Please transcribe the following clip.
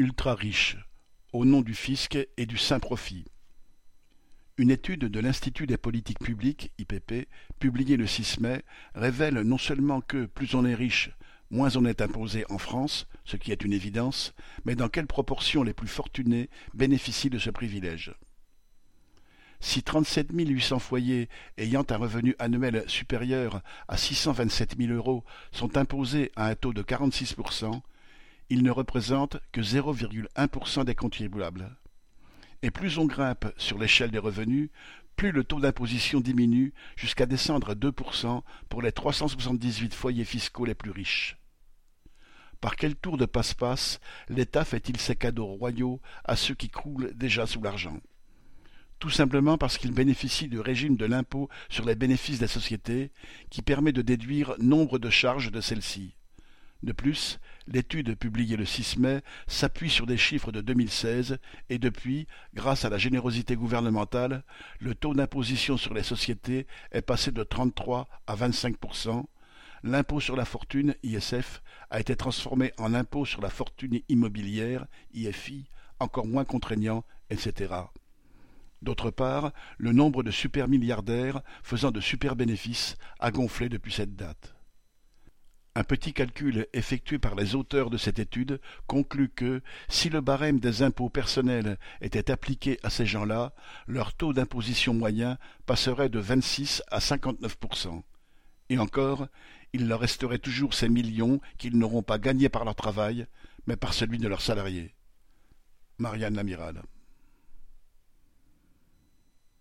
ultra-riches, au nom du fisc et du saint profit. Une étude de l'Institut des politiques publiques, IPP, publiée le 6 mai, révèle non seulement que plus on est riche, moins on est imposé en France, ce qui est une évidence, mais dans quelle proportion les plus fortunés bénéficient de ce privilège. Si 37 800 foyers ayant un revenu annuel supérieur à 627 000 euros sont imposés à un taux de 46 ils ne représentent que 0,1% des contribuables et plus on grimpe sur l'échelle des revenus, plus le taux d'imposition diminue jusqu'à descendre à 2% pour les 378 foyers fiscaux les plus riches. Par quel tour de passe-passe l'État fait-il ses cadeaux royaux à ceux qui croulent déjà sous l'argent? Tout simplement parce qu'il bénéficie du régime de l'impôt sur les bénéfices des sociétés, qui permet de déduire nombre de charges de celles-ci. De plus, l'étude publiée le 6 mai s'appuie sur des chiffres de 2016 et depuis, grâce à la générosité gouvernementale, le taux d'imposition sur les sociétés est passé de 33 à 25 L'impôt sur la fortune, ISF, a été transformé en impôt sur la fortune immobilière, IFI, encore moins contraignant, etc. D'autre part, le nombre de supermilliardaires faisant de super bénéfices a gonflé depuis cette date. Un petit calcul effectué par les auteurs de cette étude conclut que, si le barème des impôts personnels était appliqué à ces gens-là, leur taux d'imposition moyen passerait de 26 à 59% Et encore, il leur resterait toujours ces millions qu'ils n'auront pas gagnés par leur travail, mais par celui de leurs salariés. Marianne Lamiral